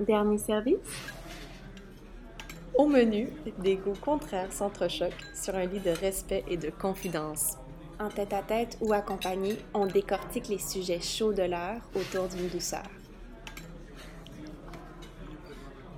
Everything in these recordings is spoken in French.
Dernier service? Au menu, des goûts contraires s'entrechoquent sur un lit de respect et de confidence. En tête à tête ou accompagné, on décortique les sujets chauds de l'heure autour d'une douceur.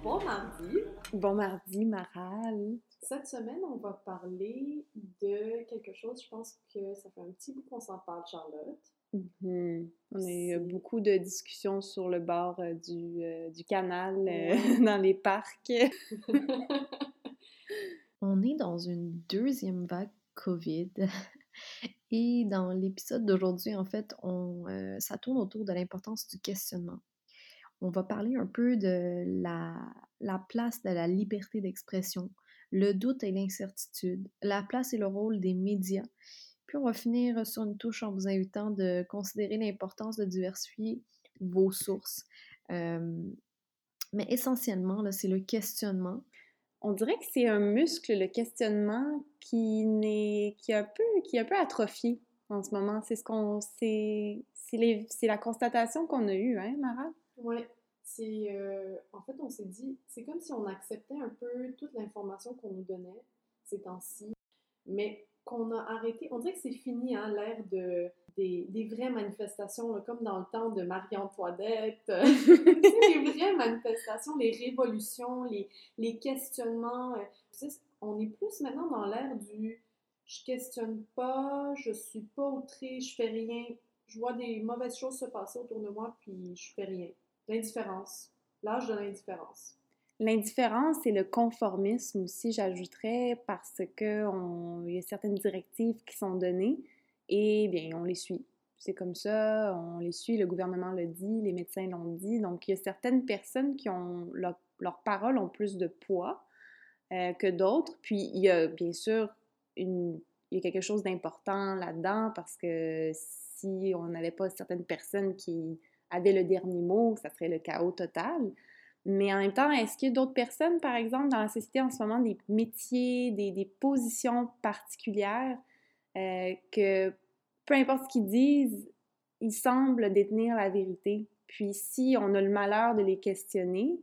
Bon mardi! Bon mardi, Maral! Cette semaine, on va parler de quelque chose, je pense que ça fait un petit bout qu'on s'en parle, Charlotte. Mhm. On a eu beaucoup de discussions sur le bord euh, du, euh, du, canal, euh, dans les parcs. on est dans une deuxième vague COVID. Et dans l'épisode d'aujourd'hui, en fait, on, ça tourne autour de l'importance du questionnement. On va parler un peu de la, la place de la liberté d'expression, le doute et l'incertitude, la place et le rôle des médias puis on va finir sur une touche en vous invitant de considérer l'importance de diversifier vos sources. mais essentiellement, c'est le questionnement. On dirait que c'est un muscle, le questionnement, qui, n'est, qui, est un peu, qui est un peu atrophié en ce moment. C'est ce qu'on. C'est, c'est, la constatation qu'on a eue, hein, Mara? Oui. C'est, euh, en fait, on s'est dit, c'est comme si on acceptait un peu toute l'information qu'on nous donnait ces temps-ci, mais qu'on a arrêté, on dirait que c'est fini, hein, l'ère de, des, vraies manifestations, comme dans le temps de Marie-Antoinette. les vraies manifestations, les révolutions, les, les questionnements. Euh, on est plus maintenant dans l'ère du je questionne pas, je suis pas outré, je fais rien. Je vois des mauvaises choses se passer autour de moi, puis je fais rien. L'indifférence. L'âge de l'indifférence. L'indifférence et le conformisme aussi, j'ajouterais, parce qu'il y a certaines directives qui sont données et bien, on les suit. C'est comme ça, on les suit, le gouvernement le dit, les médecins l'ont dit. Donc, il y a certaines personnes qui ont, leurs paroles ont plus de poids euh, que d'autres. Puis, il y a bien sûr quelque chose d'important là-dedans parce que si on n'avait pas certaines personnes qui avaient le dernier mot, ça serait le chaos total. Mais en même temps, est-ce qu'il y a d'autres personnes, par exemple, dans la société en ce moment, des métiers, des, positions particulières euh, que peu importe ce qu'ils disent, ils semblent détenir la vérité? Puis si on a le malheur de les questionner,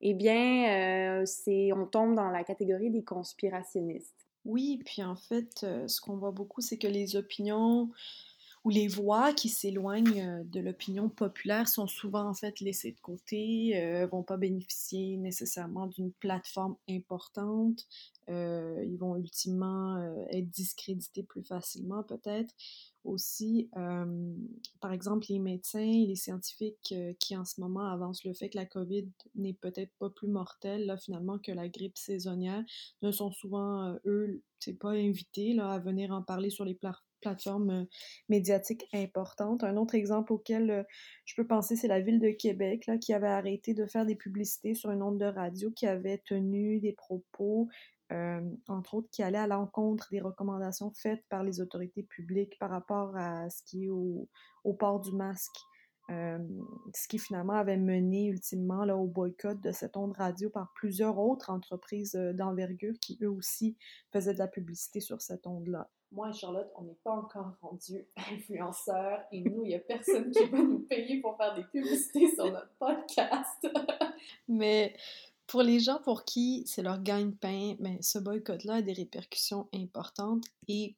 eh bien, euh, on tombe dans la catégorie des conspirationnistes. Oui, puis en fait, euh, ce qu'on voit beaucoup, c'est que les opinions où les voix qui s'éloignent euh, de l'opinion populaire sont souvent en fait laissées de côté, euh, vont pas bénéficier nécessairement d'une plateforme importante, euh, ils vont ultimement être discrédités plus facilement peut-être. Aussi, par exemple, les médecins et les scientifiques qui en ce moment avancent le fait que la COVID n'est peut-être pas plus mortelle là, finalement que la grippe saisonnière, ne sont souvent, eux, c'est pas invités là, à venir en parler sur les plateformes plateformes euh, médiatiques importantes. Un autre exemple auquel euh, je peux penser, c'est la ville de Québec, là, qui avait arrêté de faire des publicités sur une onde de radio, qui avait tenu des propos, euh, entre autres, qui allaient à l'encontre des recommandations faites par les autorités publiques par rapport à ce qui est au, port du masque. ce qui finalement avait mené ultimement là, au boycott de cette onde radio par plusieurs autres entreprises d'envergure qui eux aussi faisaient de la publicité sur cette onde-là moi et Charlotte, on n'est pas encore rendus influenceurs et nous, il n'y a personne qui va nous payer pour faire des publicités sur notre podcast. Mais pour les gens pour qui c'est leur gagne-pain, mais ce boycott-là a des répercussions importantes. Et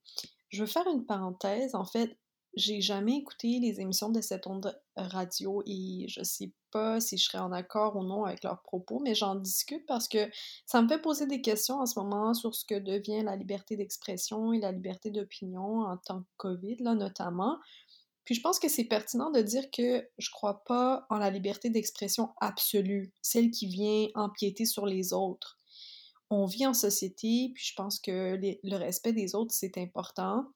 je veux faire une parenthèse. En fait, j'ai jamais écouté les émissions de cette onde radio et je sais pas si je serais en accord ou non avec leurs propos, mais j'en discute parce que ça me fait poser des questions en ce moment sur ce que devient la liberté d'expression et la liberté d'opinion en tant que COVID, là, notamment. Puis je pense que c'est pertinent de dire que je crois pas en la liberté d'expression absolue, celle qui vient empiéter sur les autres. On vit en société, puis je pense que le respect des autres, c'est important.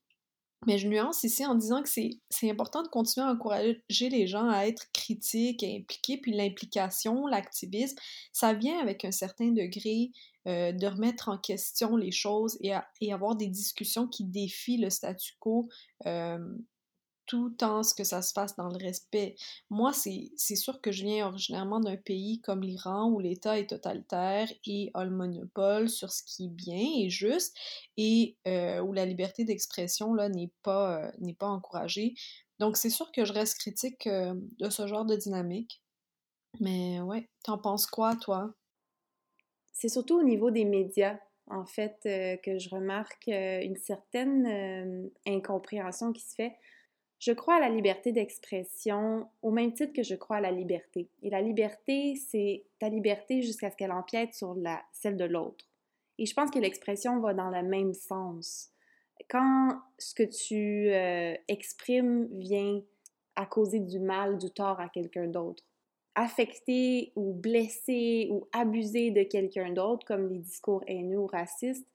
Mais je nuance ici en disant que c'est important de continuer à encourager les gens à être critiques et impliqués, puis l'implication, l'activisme, ça vient avec un certain degré euh, de remettre en question les choses et, et, avoir des discussions qui défient le statu quo euh, tout en ce que ça se fasse dans le respect. Moi, c'est sûr que je viens originairement d'un pays comme l'Iran où l'État est totalitaire et a le monopole sur ce qui est bien et juste et euh, où la liberté d'expression n'est pas, euh, pas encouragée. Donc, c'est sûr que je reste critique euh, de ce genre de dynamique. Mais ouais, t'en penses quoi, toi? C'est surtout au niveau des médias, en fait, que je remarque une certaine incompréhension qui se fait. Je crois à la liberté d'expression au même titre que je crois à la liberté. Et la liberté, c'est ta liberté jusqu'à ce qu'elle empiète sur celle de l'autre. Et je pense que l'expression va dans le même sens. Quand ce que tu exprimes vient à causer du mal, du tort à quelqu'un d'autre, affecter ou blesser ou abuser de quelqu'un d'autre, comme les discours haineux ou racistes,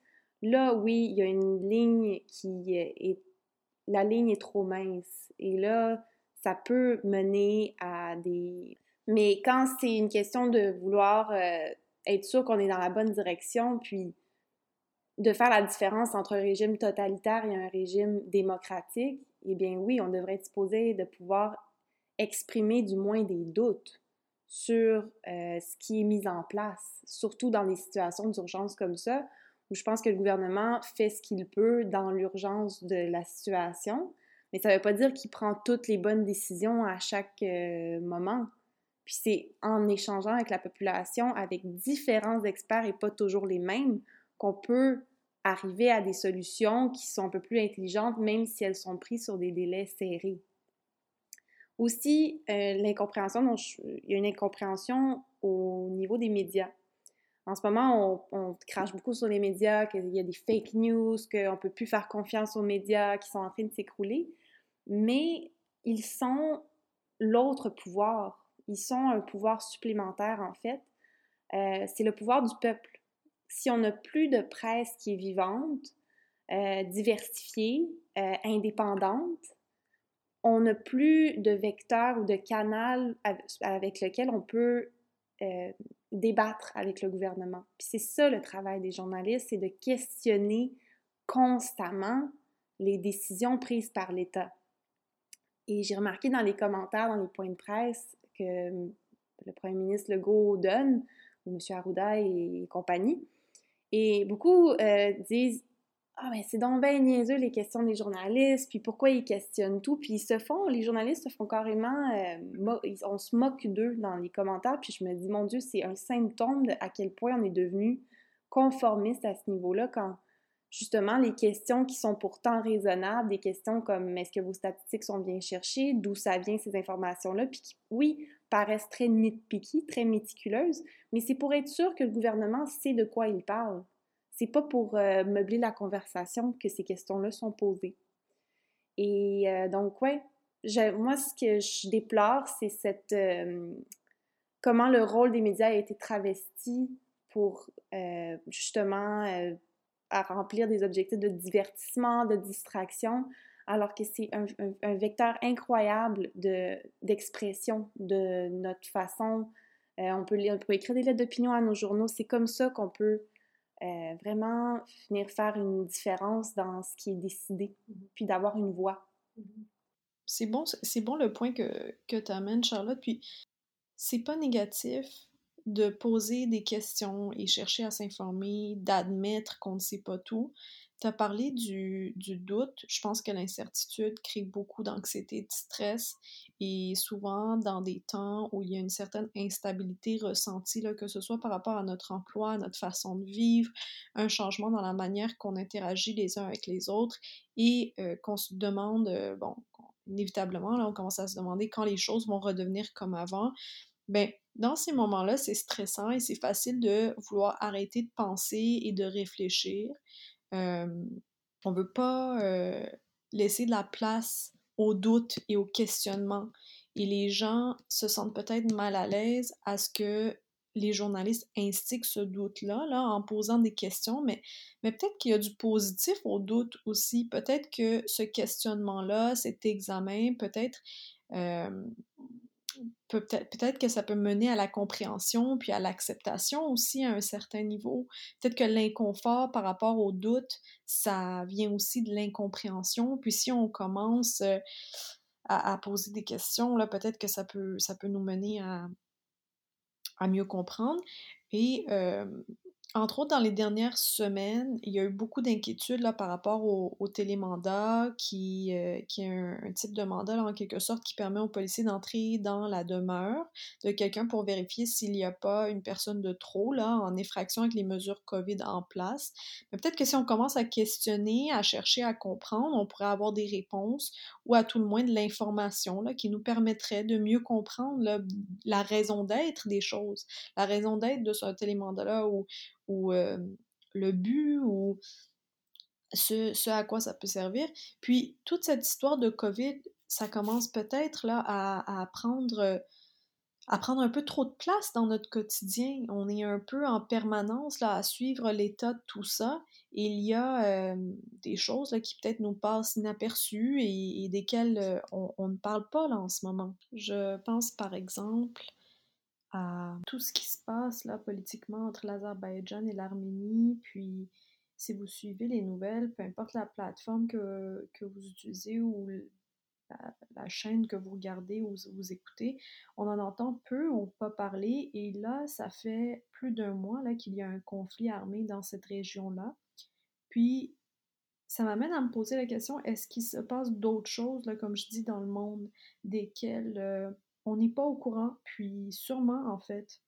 là, oui, il y a une ligne qui est... La ligne est trop mince. Et là, ça peut mener à des... Mais quand c'est une question de vouloir euh, être sûr qu'on est dans la bonne direction, puis de faire la différence entre un régime totalitaire et un régime démocratique, eh bien oui, on devrait être supposé de pouvoir exprimer du moins des doutes sur euh, ce qui est mis en place, surtout dans des situations d'urgence comme ça, je pense que le gouvernement fait ce qu'il peut dans l'urgence de la situation, mais ça ne veut pas dire qu'il prend toutes les bonnes décisions à chaque euh, moment. Puis c'est en échangeant avec la population, avec différents experts et pas toujours les mêmes, qu'on peut arriver à des solutions qui sont un peu plus intelligentes, même si elles sont prises sur des délais serrés. Aussi, euh, l'incompréhension, il y a une incompréhension au niveau des médias. En ce moment, on, crache beaucoup sur les médias, qu'il y a des fake news, qu'on ne peut plus faire confiance aux médias qui sont en train de s'écrouler, mais ils sont l'autre pouvoir. Ils sont un pouvoir supplémentaire, en fait. Euh, c'est le pouvoir du peuple. Si on n'a plus de presse qui est vivante, euh, diversifiée, indépendante, on n'a plus de vecteur ou de canal avec lequel on peut euh, débattre avec le gouvernement. Puis c'est ça le travail des journalistes, c'est de questionner constamment les décisions prises par l'État. Et j'ai remarqué dans les commentaires, dans les points de presse, que le premier ministre Legault donne, ou M. Arruda et compagnie, et beaucoup euh, disent ah, mais c'est donc bien niaiseux les questions des journalistes, puis pourquoi ils questionnent tout, puis ils se font, les journalistes se font carrément, euh, on se moque d'eux dans les commentaires, puis je me dis, mon Dieu, c'est un symptôme de à quel point on est devenu conformiste à ce niveau-là quand justement les questions qui sont pourtant raisonnables, des questions comme est-ce que vos statistiques sont bien cherchées, d'où ça vient ces informations-là, puis qui, oui, paraissent très nitpicky, très méticuleuses, mais c'est pour être sûr que le gouvernement sait de quoi il parle c'est pas pour euh, meubler la conversation que ces questions-là sont posées. Et euh, donc, ouais, moi, ce que je déplore, c'est cette. Euh, comment le rôle des médias a été travesti pour justement remplir des objectifs de divertissement, de distraction, alors que c'est un, vecteur incroyable d'expression de, notre façon. on, on peut écrire des lettres d'opinion à nos journaux. C'est comme ça qu'on peut euh, vraiment venir faire une différence dans ce qui est décidé, mmh puis d'avoir une voix. Mmh c'est bon, c'est bon le point que, que tu amènes, Charlotte. Puis c'est pas négatif de poser des questions et chercher à s'informer, d'admettre qu'on ne sait pas tout. Tu as parlé du, doute. Je pense que l'incertitude crée beaucoup d'anxiété, de stress et souvent dans des temps où il y a une certaine instabilité ressentie, que ce soit par rapport à notre emploi, à notre façon de vivre, un changement dans la manière qu'on interagit les uns avec les autres et euh, qu'on se demande, euh, bon, inévitablement, on commence à se demander quand les choses vont redevenir comme avant. Ben, dans ces moments-là, c'est stressant et c'est facile de vouloir arrêter de penser et de réfléchir. On ne veut pas laisser de la place au doute et au questionnement. Et les gens se sentent peut-être mal à l'aise à ce que les journalistes instiguent ce doute-là là, en posant des questions, mais, peut-être qu'il y a du positif au doute aussi. Peut-être que ce questionnement-là, cet examen, peut-être peut-être que ça peut mener à la compréhension puis à l'acceptation aussi à un certain niveau. Peut-être que l'inconfort par rapport au doute, ça vient aussi de l'incompréhension. Puis si on commence euh, à, poser des questions, là, peut-être que ça peut, ça peut nous mener à, à mieux comprendre. Et euh, entre autres, dans les dernières semaines, il y a eu beaucoup d'inquiétudes là, par rapport au, télémandat, qui, euh, qui est un, type de mandat, en quelque sorte, qui permet aux policiers d'entrer dans la demeure de quelqu'un pour vérifier s'il n'y a pas une personne de trop là, en effraction avec les mesures COVID en place. Mais peut-être que si on commence à questionner, à chercher à comprendre, on pourrait avoir des réponses ou à tout le moins de l'information qui nous permettrait de mieux comprendre la raison d'être des choses, la raison d'être de ce télémandat-là ou le but ou ce, à quoi ça peut servir. Puis toute cette histoire de COVID, ça commence peut-être là à, prendre un peu trop de place dans notre quotidien. On est un peu en permanence là, à suivre l'état de tout ça. Il y a des choses là, qui peut-être nous passent inaperçues et, desquelles on, on, ne parle pas là, en ce moment. Je pense par exemple à tout ce qui se passe là politiquement entre l'Azerbaïdjan et l'Arménie. Puis, si vous suivez les nouvelles, peu importe la plateforme que, que vous utilisez ou la, chaîne que vous regardez ou vous écoutez, on en entend peu ou pas parler. Et là, ça fait plus d'un mois là, qu'il y a un conflit armé dans cette région-là. Puis, ça m'amène à me poser la question, est-ce qu'il se passe d'autres choses, là, comme je dis, dans le monde, desquelles euh, on n'est pas au courant, puis sûrement en fait.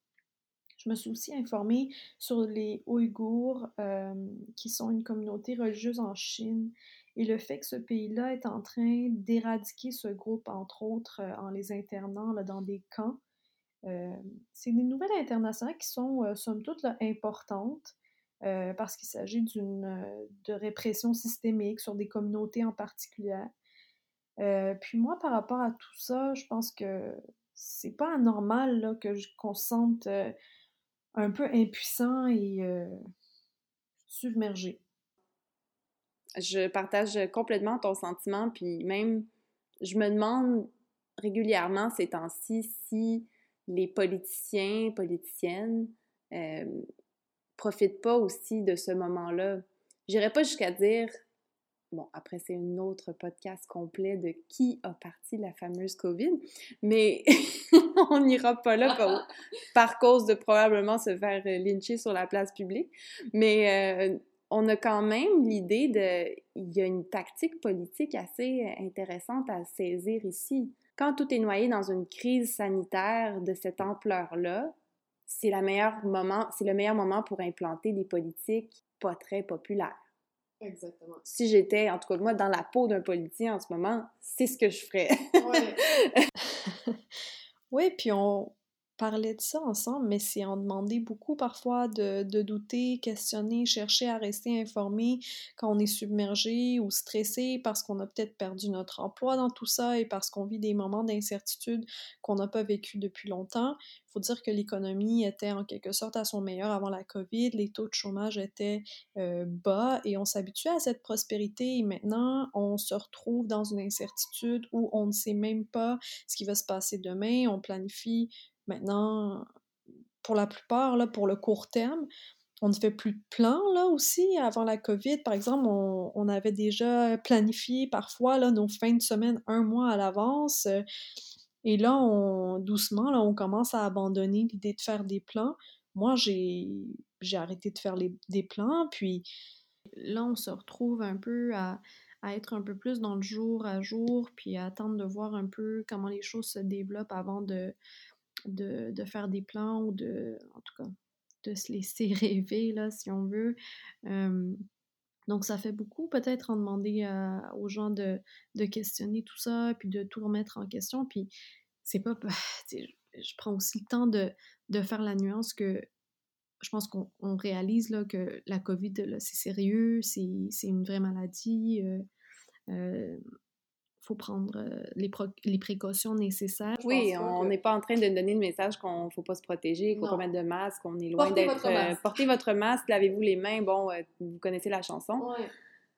Je me suis aussi informée sur les Ouïghours, euh, qui sont une communauté religieuse en Chine, et le fait que ce pays-là est en train d'éradiquer ce groupe, entre autres, euh, en les internant dans des camps. Euh, c'est des nouvelles internationales qui sont, somme toute, importantes, parce qu'il s'agit d'une de répression systémique sur des communautés en particulier. Euh, puis moi, par rapport à tout ça, je pense que c'est pas anormal là, que je, qu'on se sente euh, un peu impuissant et euh, submergé. Je partage complètement ton sentiment, puis même, je me demande régulièrement ces temps-ci si les politiciens, politiciennes, profitent pas aussi de ce moment-là. J'irais pas jusqu'à dire Bon, après, c'est un autre podcast complet de qui a parti la fameuse COVID, mais on n'ira pas là par, cause de probablement se faire lyncher sur la place publique. Mais euh, on a quand même l'idée de... Il y a une tactique politique assez intéressante à saisir ici. Quand tout est noyé dans une crise sanitaire de cette ampleur-là, c'est le meilleur moment pour implanter des politiques pas très populaires. Exactement. Si j'étais, en tout cas, moi, dans la peau d'un politicien en ce moment, c'est ce que je ferais. Oui. oui, puis on, parlait de ça ensemble, mais c'est en demander beaucoup parfois de, douter, questionner, chercher à rester informé quand on est submergé ou stressé parce qu'on a peut-être perdu notre emploi dans tout ça et parce qu'on vit des moments d'incertitude qu'on n'a pas vécu depuis longtemps. Il faut dire que l'économie était en quelque sorte à son meilleur avant la COVID, les taux de chômage étaient euh, bas et on s'habituait à cette prospérité et maintenant on se retrouve dans une incertitude où on ne sait même pas ce qui va se passer demain, on planifie Maintenant, pour la plupart, là, pour le court terme, on ne fait plus de plans là aussi. Avant la COVID, par exemple, on, avait déjà planifié parfois là, nos fins de semaine un mois à l'avance. Et là, on, doucement, là, on commence à abandonner l'idée de faire des plans. Moi, j'ai, arrêté de faire des plans, puis là, on se retrouve un peu à, à, être un peu plus dans le jour à jour, puis à attendre de voir un peu comment les choses se développent avant de, de, faire des plans ou de, en tout cas, de se laisser rêver, là, si on veut. donc, ça fait beaucoup, peut-être, en demander aux gens de, questionner tout ça, puis de tout remettre en question. Puis, c'est pas. Je prends aussi le temps de, faire la nuance que je pense qu'on réalise là, que la COVID, c'est sérieux, c'est une vraie maladie. Euh, euh, faut prendre euh, les, les, précautions nécessaires. Oui, on n'est pas en train de donner le message qu'on ne faut pas se protéger, qu'il ne faut pas mettre de masque, qu'on est loin d'être... Euh, portez votre masque, lavez-vous les mains, bon, euh, vous connaissez la chanson. Ouais.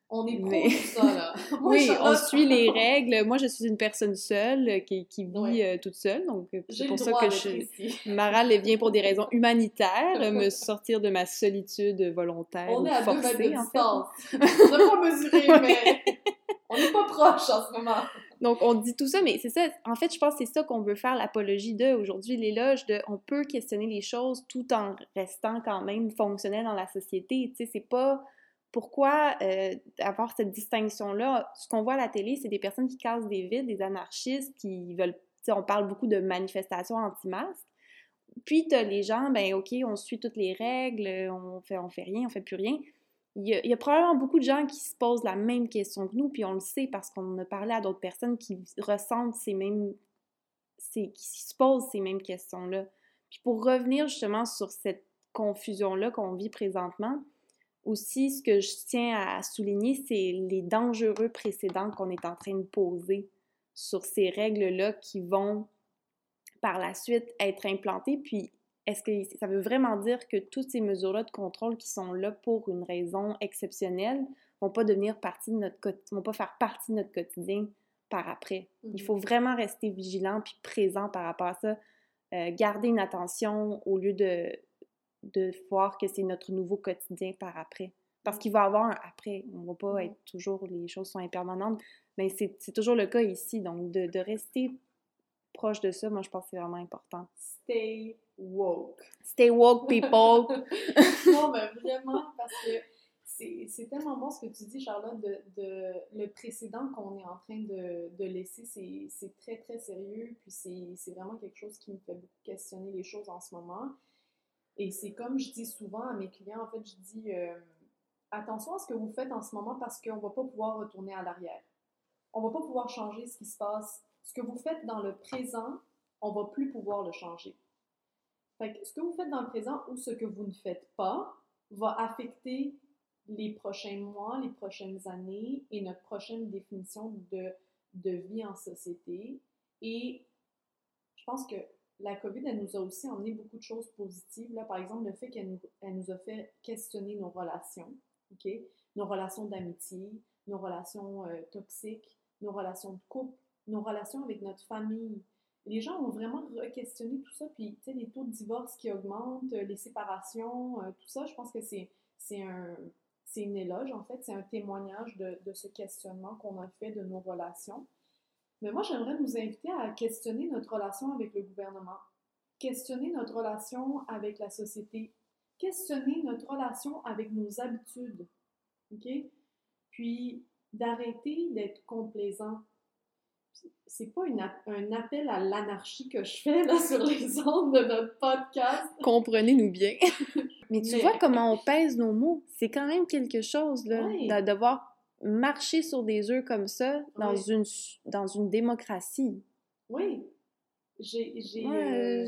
On est pro Mais... ça, là. oui, on suit les règles. Moi, je suis une personne seule qui, qui vit toute seule, donc c'est pour ça que je... Maral vient pour des raisons humanitaires, me sortir de ma solitude volontaire On est à forcée, deux de distance. on n'a pas mesuré, mais... On n'est pas proche en ce moment. Donc, on dit tout ça, mais c'est ça. En fait, je pense que c'est ça qu'on veut faire l'apologie de aujourd'hui, l'éloge de on peut questionner les choses tout en restant quand même fonctionnel dans la société. Tu sais, c'est pas pourquoi euh, avoir cette distinction-là? Ce qu'on voit à la télé, c'est des personnes qui cassent des vides, des anarchistes qui veulent. On parle beaucoup de manifestations anti-masques. Puis, tu les gens, ben OK, on suit toutes les règles, on fait, on fait rien, on fait plus rien il y, a, probablement beaucoup de gens qui se posent la même question que nous, puis on le sait parce qu'on a parlé à d'autres personnes qui ressentent ces mêmes. qui se posent ces mêmes questions-là. Puis pour revenir justement sur cette confusion-là qu'on vit présentement, aussi, ce que je tiens à souligner, c'est les dangereux précédents qu'on est en train de poser sur ces règles-là qui vont par la suite être implantées. Puis est-ce que ça veut vraiment dire que toutes ces mesures-là de contrôle qui sont là pour une raison exceptionnelle vont pas devenir partie de notre vont pas faire partie de notre quotidien par après? Il mmh faut vraiment rester vigilant puis présent par rapport à ça, euh, garder une attention au lieu de de voir que c'est notre nouveau quotidien par après. Parce qu'il va y avoir un après. On va pas être toujours, les choses sont impermanentes, mais c'est toujours le cas ici. Donc, de, de rester proche de ça, moi, je pense que c'est vraiment important. Stay woke. Stay woke, people! non, mais vraiment, parce que c'est tellement bon ce que tu dis, Charlotte, de, de le précédent qu'on est en train de, de laisser, c'est très, très sérieux, puis c'est vraiment quelque chose qui me fait beaucoup questionner les choses en ce moment. Et c'est comme je dis souvent à mes clients, en fait, je dis euh, attention à ce que vous faites en ce moment parce qu'on ne va pas pouvoir retourner à l'arrière. On ne va pas pouvoir changer ce qui se passe. Ce que vous faites dans le présent, on ne va plus pouvoir le changer. Fait que ce que vous faites dans le présent ou ce que vous ne faites pas va affecter les prochains mois, les prochaines années et notre prochaine définition de, de vie en société. Et je pense que la COVID, elle nous a aussi emmené beaucoup de choses positives. Là, par exemple, le fait qu'elle nous, elle nous a fait questionner nos relations? Nos relations d'amitié, nos relations euh, toxiques, nos relations de couple, nos relations avec notre famille, les gens ont vraiment re-questionné tout ça. Puis, tu sais, les taux de divorce qui augmentent, euh, les séparations, euh, tout ça, je pense que c'est, c'est un, c'est une éloge, en fait. C'est un témoignage de ce questionnement qu'on a fait de nos relations. Mais moi, j'aimerais nous inviter à questionner notre relation avec le gouvernement, questionner notre relation avec la société, questionner notre relation avec nos habitudes. OK? Puis, d'arrêter d'être complaisant c'est pas un appel à l'anarchie que je fais là, sur les ondes de notre podcast. Comprenez-nous bien. Mais tu vois comment on pèse nos mots. C'est quand même quelque chose, là, de devoir marcher sur des œufs comme ça dans, une, dans une démocratie. Oui. J'ai... Euh,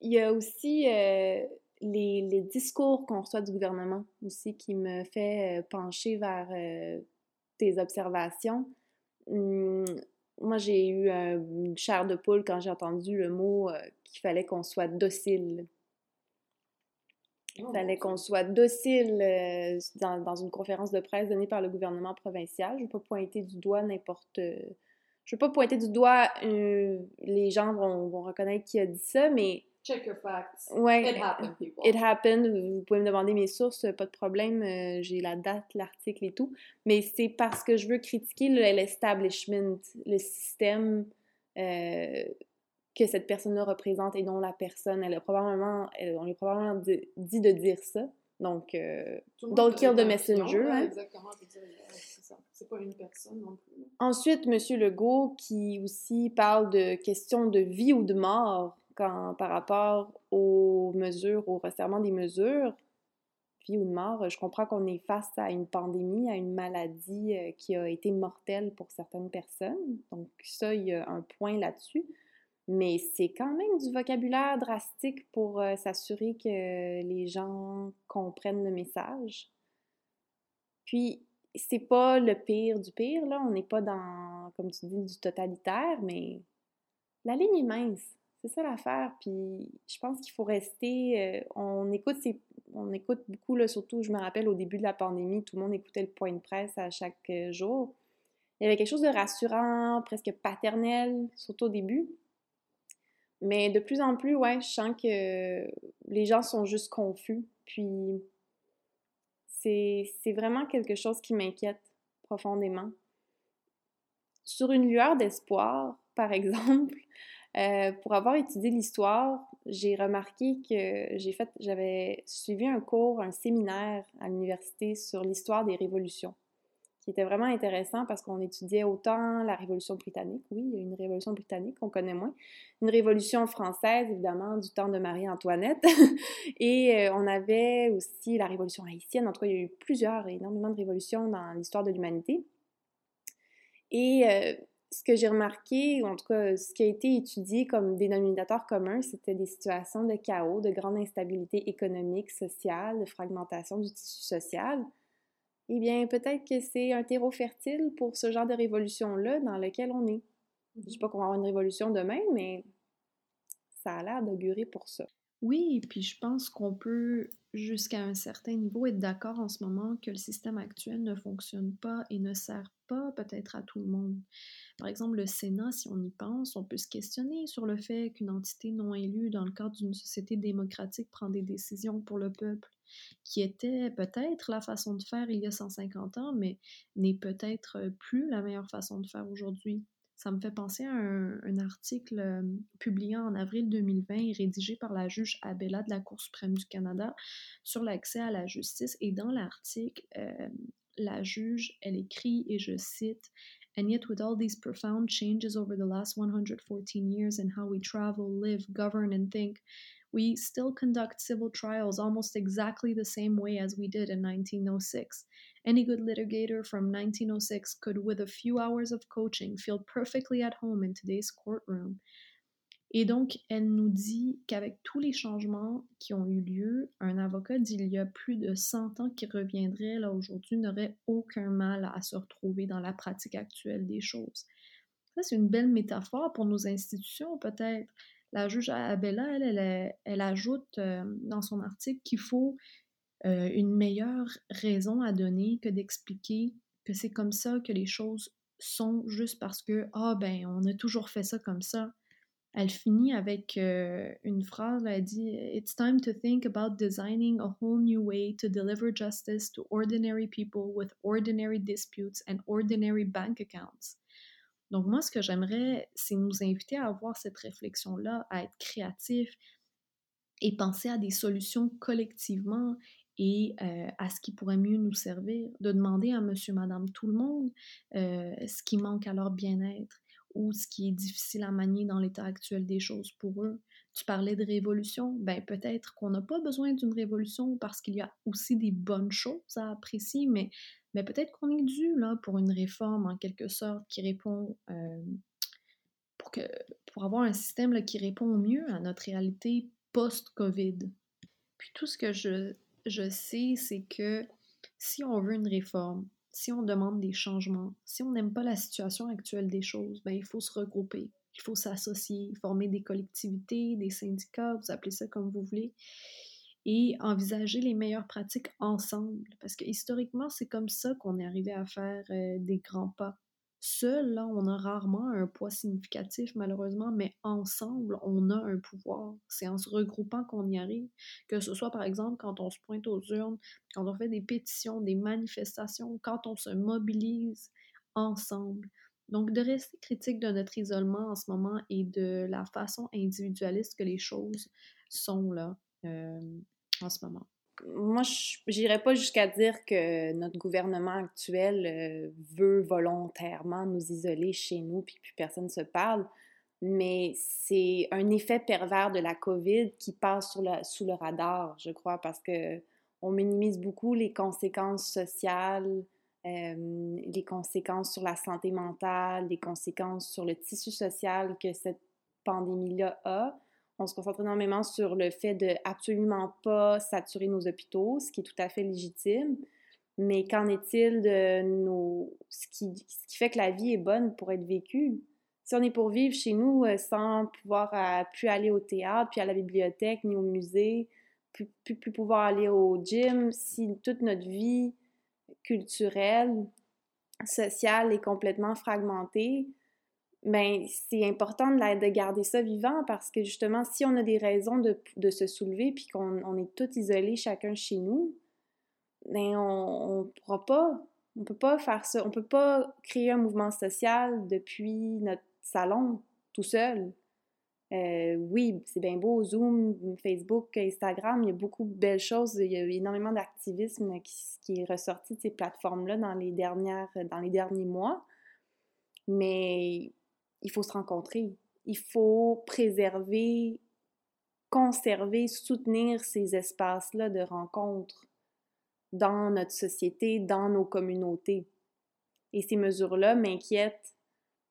Il y a aussi euh, les, les, discours qu'on reçoit du gouvernement aussi qui me fait euh, pencher vers tes observations. Hum, moi, j'ai eu une chair de poule quand j'ai entendu le mot euh, qu'il fallait qu'on soit docile. Il oh, fallait qu'on soit docile euh, dans, une conférence de presse donnée par le gouvernement provincial. Je ne veux pas pointer du doigt n'importe. Je veux pas pointer du doigt. Euh, les gens vont, vont, reconnaître qui a dit ça, mais Check your facts. Ouais. It happened, people. It happened. Vous pouvez me demander mes sources, pas de problème. Euh, j'ai la date, l'article et tout. Mais c'est parce que je veux critiquer l'establishment, le système euh, que cette personne-là représente et non la personne. Elle a probablement, on lui a probablement dit, de dire ça. Donc, euh, don't kill the messenger. hein? Exactement, c'est pas une personne non plus. Ensuite, M. Legault, qui aussi parle de questions de vie ou de mort quand, par rapport aux mesures, au resserrement des mesures, vie ou de mort, je comprends qu'on est face à une pandémie, à une maladie euh, qui a été mortelle pour certaines personnes. Donc ça, il y a un point là-dessus. Mais c'est quand même du vocabulaire drastique pour euh, s'assurer que les gens comprennent le message. Puis, c'est pas le pire du pire, là. On n'est pas dans, comme tu dis, du totalitaire, mais la ligne est mince. C'est ça l'affaire. Puis je pense qu'il faut rester. Euh, on écoute on écoute beaucoup, là, surtout, je me rappelle au début de la pandémie, tout le monde écoutait le point de presse à chaque euh, jour. Il y avait quelque chose de rassurant, presque paternel, surtout au début. Mais de plus en plus, ouais, je sens que les gens sont juste confus. Puis c'est vraiment quelque chose qui m'inquiète profondément. sur une lueur d'espoir, par exemple, euh, pour avoir étudié l'histoire, j'ai remarqué que j'avais suivi un cours, un séminaire à l'université sur l'histoire des révolutions, qui était vraiment intéressant parce qu'on étudiait autant la Révolution britannique, oui, il y a une Révolution britannique qu'on connaît moins, une Révolution française, évidemment, du temps de Marie-Antoinette, et euh, on avait aussi la Révolution haïtienne, en tout cas, il y a eu plusieurs, énormément de révolutions dans l'histoire de l'humanité. Et euh, ce que j'ai remarqué, ou en tout cas ce qui a été étudié comme dénominateur commun, c'était des situations de chaos, de grande instabilité économique, sociale, de fragmentation du tissu social. Eh bien, peut-être que c'est un terreau fertile pour ce genre de révolution-là dans lequel on est. Je ne dis pas qu'on va avoir une révolution demain, mais ça a l'air d'augurer pour ça. Oui, puis je pense qu'on peut, jusqu'à un certain niveau, être d'accord en ce moment que le système actuel ne fonctionne pas et ne sert pas peut-être à tout le monde. Par exemple, le Sénat, si on y pense, on peut se questionner sur le fait qu'une entité non élue dans le cadre d'une société démocratique prend des décisions pour le peuple, qui était peut-être la façon de faire il y a 150 ans, mais n'est peut-être plus la meilleure façon de faire aujourd'hui. Ça me fait penser à un, article euh, publié en avril 2020 et rédigé par la juge Abella de la Cour suprême du Canada sur l'accès à la justice. Et dans l'article, euh, la juge, elle écrit, et je cite, And yet, with all these profound changes over the last 114 years in how we travel, live, govern, and think, we still conduct civil trials almost exactly the same way as we did in 1906. Any good litigator from 1906 could, with a few hours of coaching, feel perfectly at home in today's courtroom. Et donc, elle nous dit qu'avec tous les changements qui ont eu lieu, un avocat d'il y a plus de 100 ans qui reviendrait là aujourd'hui n'aurait aucun mal à se retrouver dans la pratique actuelle des choses. Ça, c'est une belle métaphore pour nos institutions, peut-être. La juge Abella, elle, elle, elle ajoute euh, dans son article qu'il faut euh, une meilleure raison à donner que d'expliquer que c'est comme ça que les choses sont juste parce que, ah ben, on a toujours fait ça comme ça. Elle finit avec euh, une phrase, elle dit It's time to think about designing a whole new way to deliver justice to ordinary people with ordinary disputes and ordinary bank accounts. Donc moi, ce que j'aimerais, c'est nous inviter à avoir cette réflexion-là, à être créatifs et penser à des solutions collectivement et à ce qui pourrait mieux nous servir, de demander à monsieur, madame, tout le monde ce qui manque à leur bien-être ou ce qui est difficile à manier dans l'état actuel des choses pour eux. Tu parlais de révolution, ben peut-être qu'on n'a pas besoin d'une révolution parce qu'il y a aussi des bonnes choses à apprécier, mais, mais peut-être qu'on est dû là pour une réforme en quelque sorte qui répond pour, que, pour avoir un système qui répond mieux à notre réalité post-Covid. Puis tout ce que je je sais, c'est que si on veut une réforme, si on demande des changements, si on n'aime pas la situation actuelle des choses, ben, il faut se regrouper, il faut s'associer, former des collectivités, des syndicats, vous appelez ça comme vous voulez, et envisager les meilleures pratiques ensemble. Parce que historiquement, c'est comme ça qu'on est arrivé à faire euh, des grands pas. Seul, là, on a rarement un poids significatif, malheureusement, mais ensemble, on a un pouvoir. C'est en se regroupant qu'on y arrive. Que ce soit, par exemple, quand on se pointe aux urnes, quand on fait des pétitions, des manifestations, quand on se mobilise ensemble. Donc, de rester critique de notre isolement en ce moment et de la façon individualiste que les choses sont là euh, en ce moment moi, je n'irais pas jusqu'à dire que notre gouvernement actuel euh, veut volontairement nous isoler chez nous puis plus personne ne se parle, mais c'est un effet pervers de la COVID qui passe sous le radar, je crois, parce que on minimise beaucoup les conséquences sociales, euh, les conséquences sur la santé mentale, les conséquences sur le tissu social que cette pandémie-là a on se concentre énormément sur le fait de absolument pas saturer nos hôpitaux, ce qui est tout à fait légitime. Mais qu'en est-il de nos... ce, qui, fait que la vie est bonne pour être vécue? Si on est pour vivre chez nous euh, sans pouvoir euh, plus aller au théâtre, puis à la bibliothèque, ni au musée, plus pouvoir aller au gym, si toute notre vie culturelle, sociale est complètement fragmentée, ben c'est important de, de, garder ça vivant parce que justement, si on a des raisons de, de se soulever puis qu'on on est tous isolés chacun chez nous, ben on ne pourra pas On peut pas faire ça. On peut pas créer un mouvement social depuis notre salon tout seul. Euh, oui, c'est bien beau, Zoom, Facebook, Instagram, il y a beaucoup de belles choses. Il y a énormément d'activisme qui, est ressorti de ces plateformes-là dans les dernières, dans les derniers mois. Mais il faut se rencontrer. Il faut préserver, conserver, soutenir ces espaces-là de rencontre dans notre société, dans nos communautés. Et ces mesures-là m'inquiètent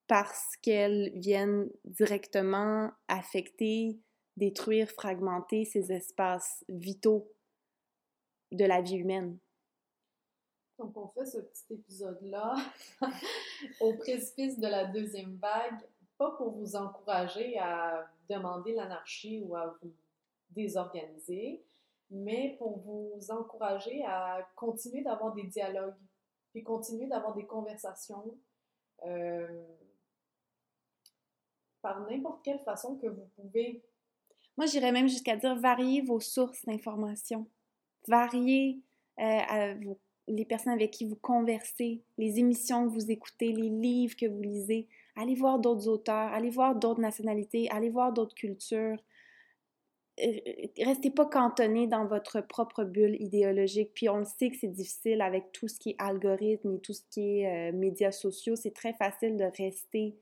parce qu'elles viennent directement affecter, détruire, fragmenter ces espaces vitaux de la vie humaine. Donc, on fait ce petit épisode-là au précipice de la deuxième vague, pas pour vous encourager à demander l'anarchie ou à vous désorganiser, mais pour vous encourager à continuer d'avoir des dialogues, puis continuer d'avoir des conversations euh, par n'importe quelle façon que vous pouvez. Moi, j'irais même jusqu'à dire varier vos sources d'information. Varier euh, les personnes avec qui vous conversez, les émissions que vous écoutez, les livres que vous lisez. Allez voir d'autres auteurs, allez voir d'autres nationalités, allez voir d'autres cultures. Euh, restez pas cantonné dans votre propre bulle idéologique. Puis on le sait que c'est difficile avec tout ce qui est algorithme et tout ce qui est euh, médias sociaux. C'est très facile de rester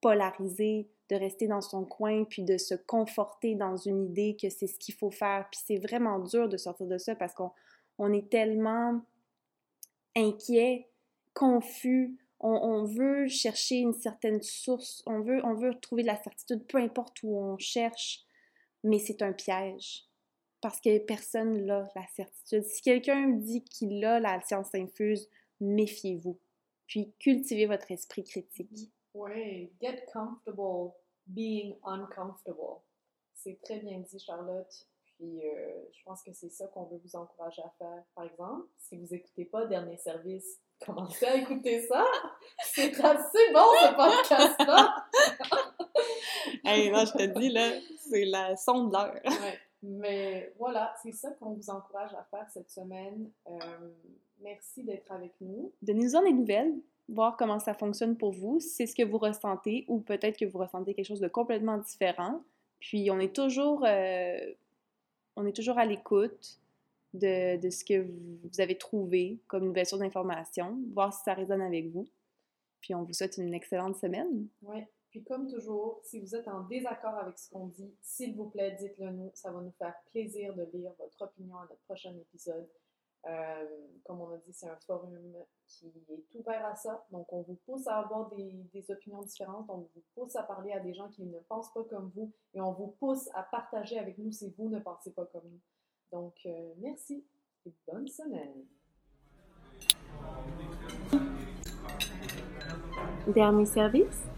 polarisé, de rester dans son coin, puis de se conforter dans une idée que c'est ce qu'il faut faire. Puis c'est vraiment dur de sortir de ça parce qu'on on est tellement inquiet, confus, on, veut chercher une certaine source, on veut, on veut trouver de la certitude, peu importe où on cherche mais c'est un piège parce que personne n'a la certitude. Si quelqu'un dit qu'il a la science infuse, méfiez-vous. Puis cultivez votre esprit critique. Oui, get comfortable being uncomfortable. C'est très bien dit, Charlotte. Puis euh, je pense que c'est ça qu'on veut vous encourager à faire. Par exemple, si vous n'écoutez pas Dernier Service, commencez à écouter ça. C'est assez bon ce podcast-là. hey, non, je te dis, là, c'est la sonde ouais. Mais voilà, c'est ça qu'on vous encourage à faire cette semaine. Euh, merci d'être avec nous. Donnez-nous des nouvelles, voir comment ça fonctionne pour vous, si c'est ce que vous ressentez ou peut-être que vous ressentez quelque chose de complètement différent. Puis on est toujours, euh, on est toujours à l'écoute de, ce que vous avez trouvé comme nouvelle source d'information, voir si ça résonne avec vous. Puis on vous souhaite une excellente semaine. Oui. Puis comme toujours, si vous êtes en désaccord avec ce qu'on dit, s'il vous plaît, dites-le nous. Ça va nous faire plaisir de lire votre opinion à notre prochain épisode. Euh, comme on a dit, c'est un forum qui est ouvert à ça. Donc, on vous pousse à avoir des, opinions différentes. On vous pousse à parler à des gens qui ne pensent pas comme vous. Et on vous pousse à partager avec nous si vous ne pensez pas comme nous. Donc, euh, merci et bonne semaine. Dernier service